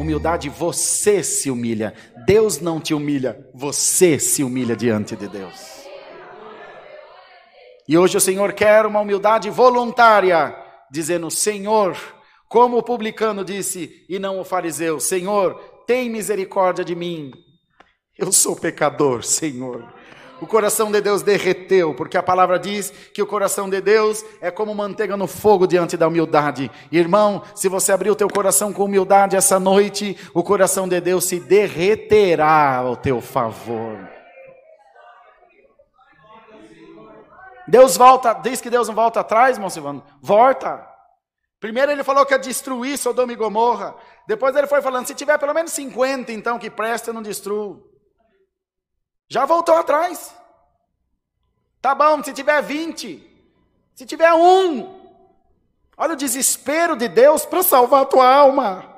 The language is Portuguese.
Humildade, você se humilha. Deus não te humilha, você se humilha diante de Deus. E hoje o Senhor quer uma humildade voluntária, dizendo: Senhor, como o publicano disse, e não o fariseu: Senhor, tem misericórdia de mim. Eu sou pecador, Senhor. O coração de Deus derreteu, porque a palavra diz que o coração de Deus é como manteiga no fogo diante da humildade. Irmão, se você abrir o teu coração com humildade essa noite, o coração de Deus se derreterá ao teu favor. Deus volta, diz que Deus não volta atrás, irmão Silvano? Volta. Primeiro ele falou que ia destruir Sodoma e Gomorra. Depois ele foi falando, se tiver pelo menos 50, então que presta, eu não destruo. Já voltou atrás. Tá bom, se tiver 20, se tiver um. Olha o desespero de Deus para salvar a tua alma.